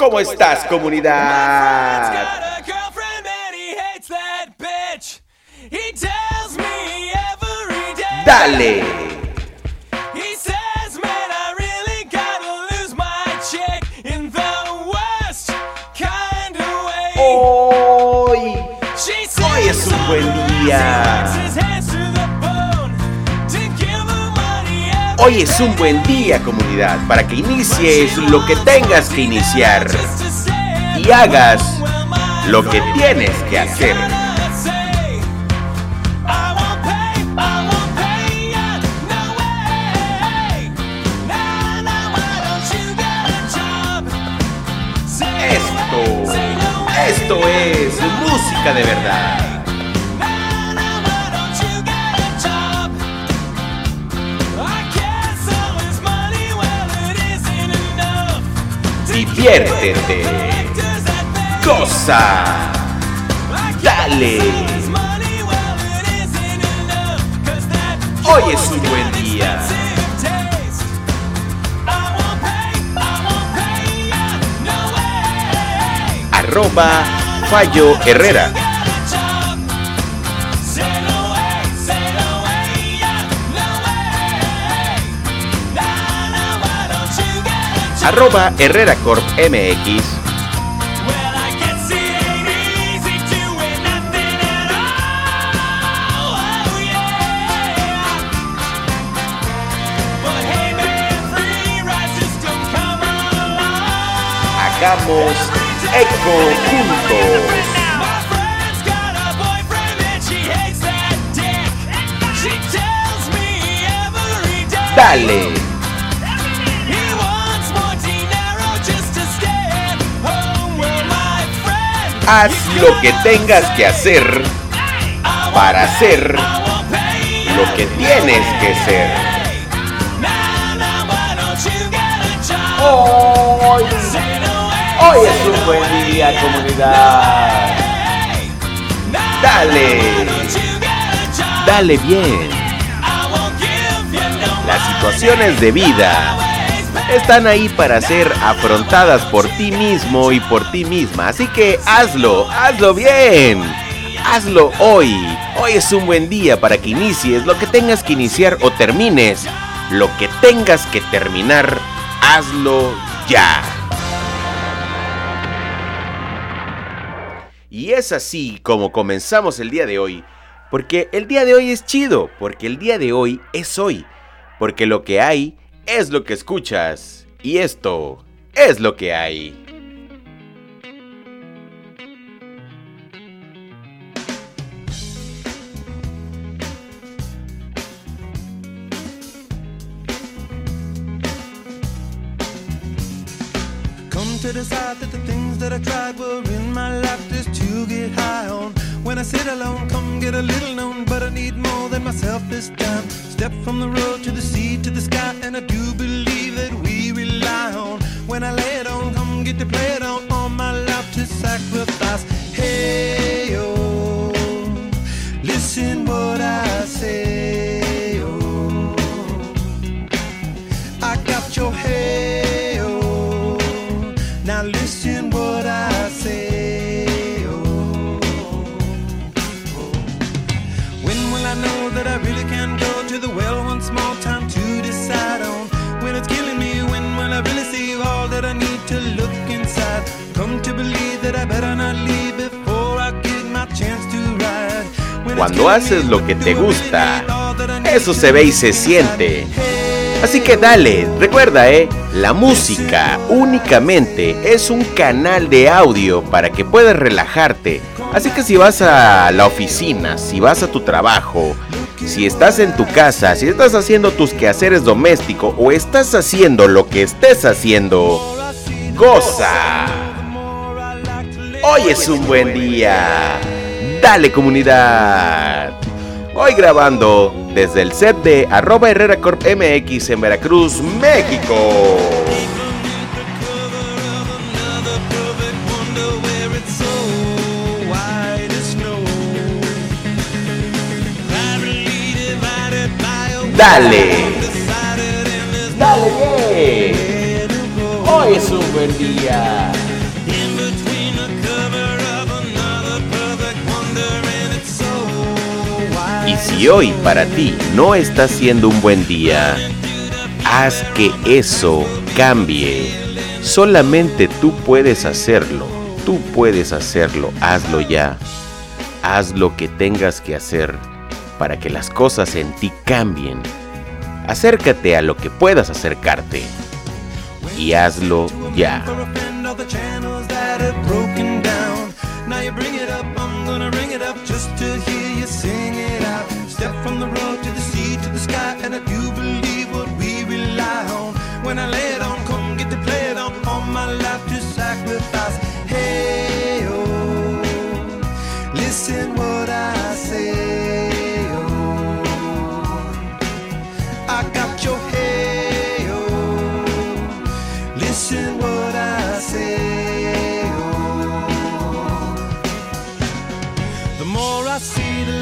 ¿Cómo estás, comunidad? Dale. Hoy, hoy es un buen día. Hoy es un buen día, comunidad, para que inicies lo que tengas que iniciar y hagas lo que tienes que hacer. Esto, esto es música de verdad. Diviértete. Goza. Dale. Hoy es un buen día. Arroba Fallo Herrera. Arroba Herrera Corp MX. Hagamos eco juntos. Dale. Haz lo que tengas que hacer para hacer lo que tienes que ser. Hoy, hoy es un buen día, comunidad. Dale, dale bien. Las situaciones de vida están ahí para ser afrontadas por ti mismo y por ti misma. Así que hazlo, hazlo bien. Hazlo hoy. Hoy es un buen día para que inicies lo que tengas que iniciar o termines. Lo que tengas que terminar, hazlo ya. Y es así como comenzamos el día de hoy. Porque el día de hoy es chido. Porque el día de hoy es hoy. Porque lo que hay es lo que escuchas y esto es lo que hay. Come to decide that the things that I tried were in my life just to get high on. When I sit alone, come get a little known, but I need more than myself this time. Step from the road to the sea to the sky, and I do believe that we rely on. When I lay it on, come get to play it on, all my life to sacrifice. Cuando haces lo que te gusta, eso se ve y se siente. Así que dale, recuerda, eh, la música únicamente es un canal de audio para que puedas relajarte. Así que si vas a la oficina, si vas a tu trabajo, si estás en tu casa, si estás haciendo tus quehaceres domésticos o estás haciendo lo que estés haciendo, goza. Hoy es un buen día. Dale comunidad. Hoy grabando desde el set de arroba Herrera Corp MX en Veracruz, México. Dale. Dale bien. Hoy es un buen día. Hoy para ti no está siendo un buen día, haz que eso cambie. Solamente tú puedes hacerlo. Tú puedes hacerlo. Hazlo ya. Haz lo que tengas que hacer para que las cosas en ti cambien. Acércate a lo que puedas acercarte y hazlo ya.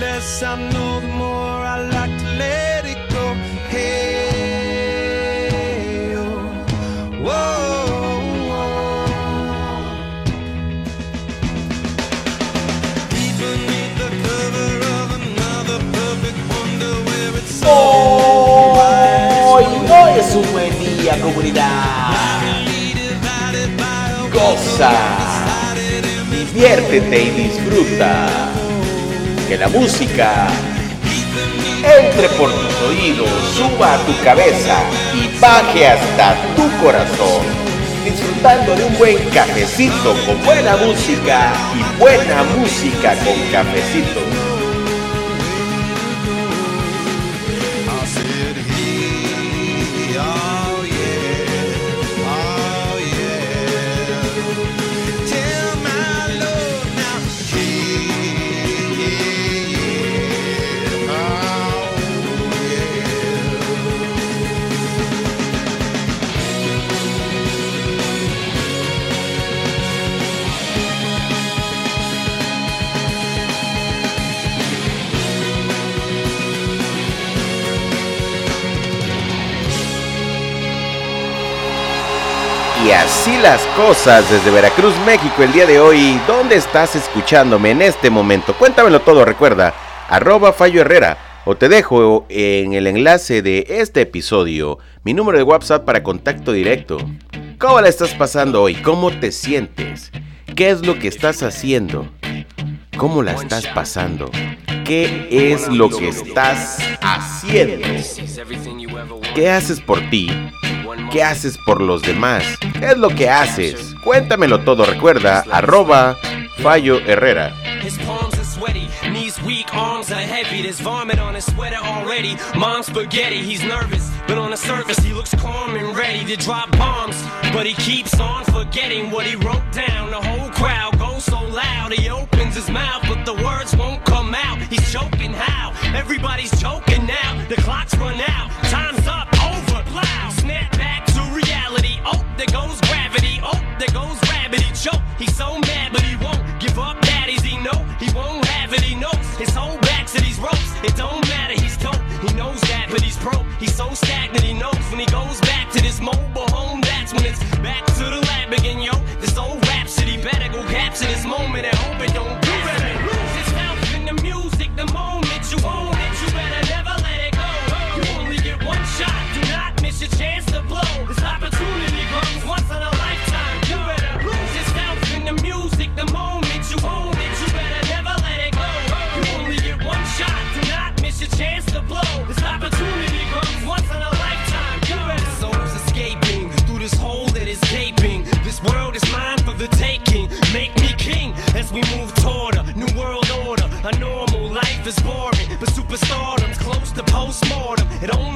Less I know, the more I like to let it go. Hey, oh, whoa, whoa. Deep beneath the cover of another perfect wonder where it's Hoy no es un buen día, comunidad. Goza, diviértete y disfruta que la música entre por tus oídos, suba a tu cabeza y baje hasta tu corazón, disfrutando de un buen cafecito con buena música y buena música con cafecito. Y así las cosas desde Veracruz, México, el día de hoy. ¿Dónde estás escuchándome en este momento? Cuéntamelo todo, recuerda, arroba Fallo Herrera. O te dejo en el enlace de este episodio mi número de WhatsApp para contacto directo. ¿Cómo la estás pasando hoy? ¿Cómo te sientes? ¿Qué es lo que estás haciendo? ¿Cómo la estás pasando? ¿Qué es lo que estás haciendo? ¿Qué haces por ti? ¿Qué haces por los demás? ¿Qué es lo que haces? Cuéntamelo todo, recuerda, arroba Fallo Herrera. Knees weak, arms are heavy. There's vomit on his sweater already. Mom's spaghetti, he's nervous, but on the surface he looks calm and ready to drop bombs. But he keeps on forgetting what he wrote down. The whole crowd goes so loud, he opens his mouth, but the words won't come out. He's choking how? Everybody's choking now. The clock's run out, time's up, over, loud. Snap there goes gravity. Oh, there goes rabbit. He choke. He's so mad, but he won't give up. Daddies, he know he won't have it. He knows his whole back to these ropes. It don't matter. He's dope. He knows that, but he's broke. He's so stagnant. But superstardom's close to postmortem. It only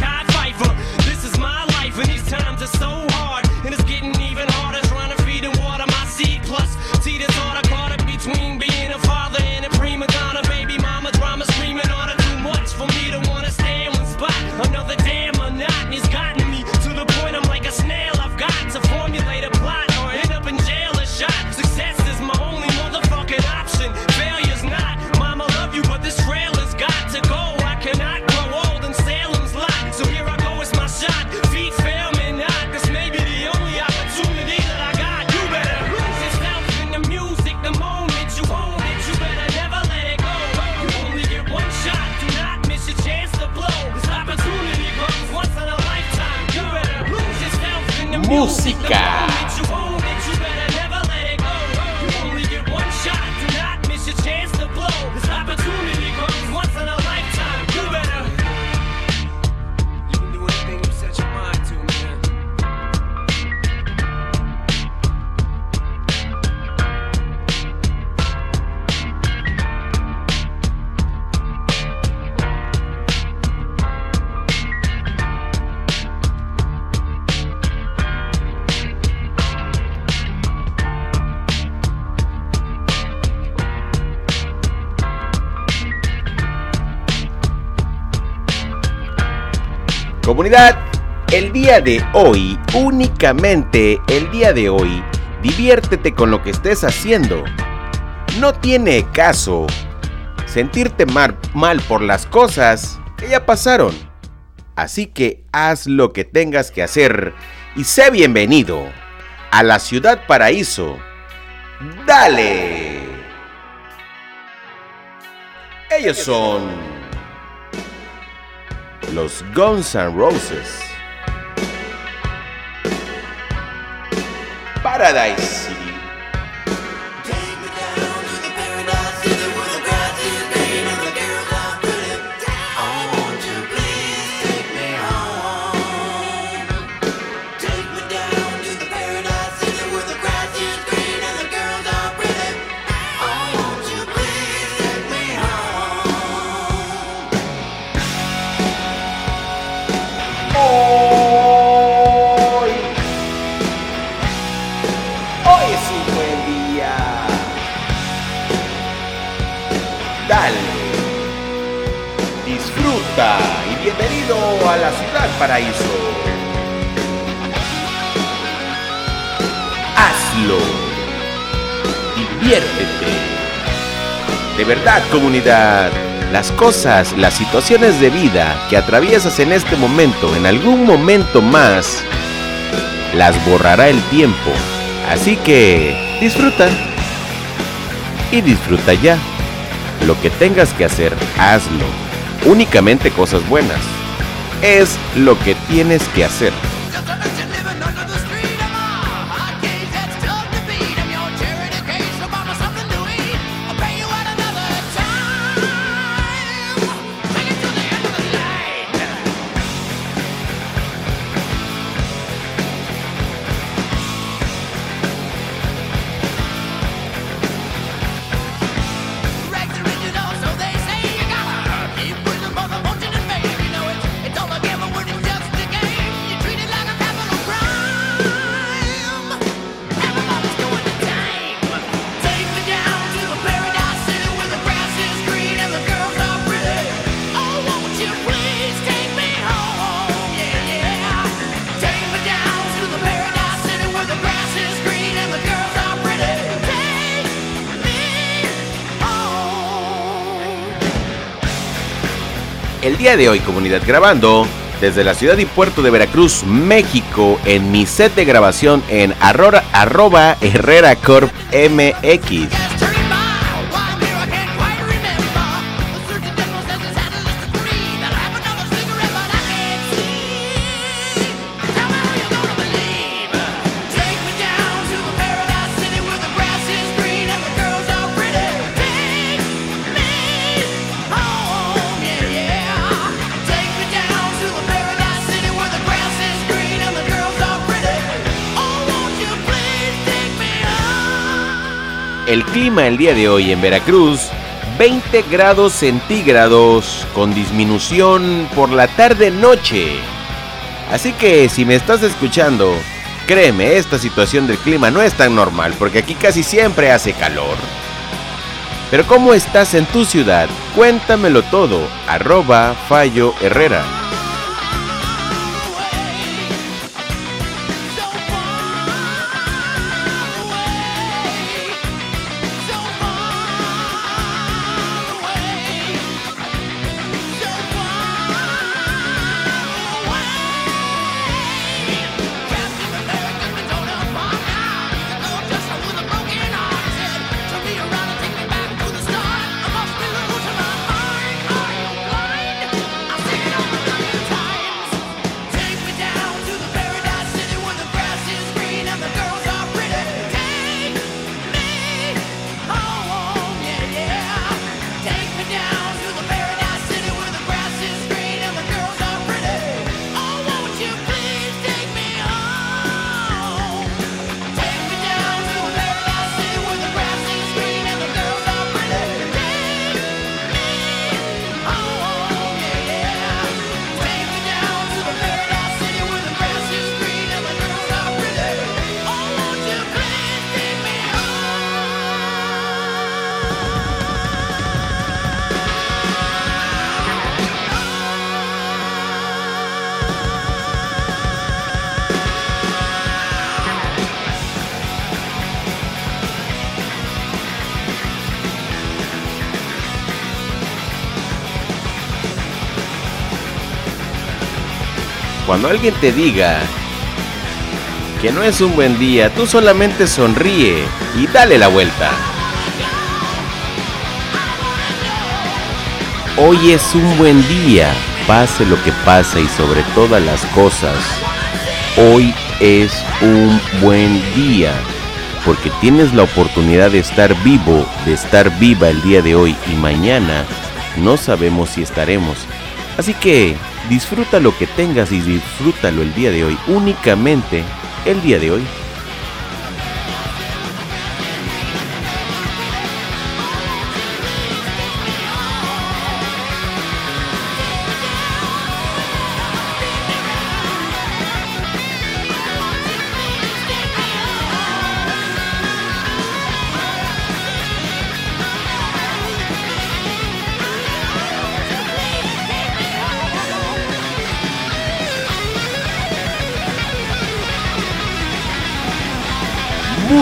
Mackay This is my life and these times are so hard. And it's getting even harder trying to feed and water my seed. Plus, see Música. Comunidad, el día de hoy, únicamente el día de hoy, diviértete con lo que estés haciendo. No tiene caso sentirte mal, por las cosas que ya pasaron. Así que haz lo que tengas que hacer y sé bienvenido a la ciudad paraíso. ¡Dale! Ellos son los Guns N' Roses. Paradise ciudad paraíso. Hazlo, diviértete. De verdad, comunidad. Las cosas, las situaciones de vida que atraviesas en este momento, en algún momento más, las borrará el tiempo. Así que disfruta. Y disfruta ya. Lo que tengas que hacer, hazlo. Únicamente cosas buenas. Es lo que tienes que hacer. Día de hoy, comunidad grabando desde la ciudad y puerto de Veracruz, México, en mi set de grabación en arroba, arroba Herrera Corp MX. El clima el día de hoy en Veracruz, 20 grados centígrados con disminución por la tarde-noche. Así que si me estás escuchando, créeme, esta situación del clima no es tan normal porque aquí casi siempre hace calor. Pero ¿cómo estás en tu ciudad? Cuéntamelo todo, arroba Fallo Herrera. Cuando alguien te diga que no es un buen día, tú solamente sonríe y dale la vuelta. Hoy es un buen día, pase lo que pase y sobre todas las cosas. Hoy es un buen día porque tienes la oportunidad de estar vivo, de estar viva el día de hoy y mañana no sabemos si estaremos. Así que Disfruta lo que tengas y disfrútalo el día de hoy, únicamente el día de hoy.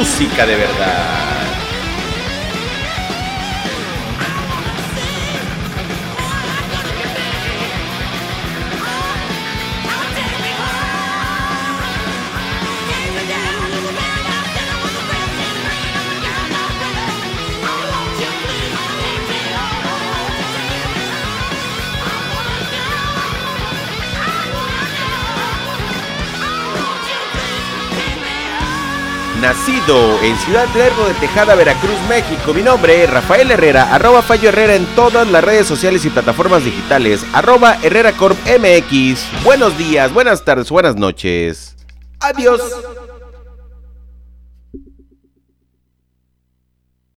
Música de verdad. Nacido en Ciudad Lerdo de Tejada, Veracruz, México. Mi nombre es Rafael Herrera, arroba Fallo Herrera en todas las redes sociales y plataformas digitales, arroba Herrera Corp MX. Buenos días, buenas tardes, buenas noches. Adiós.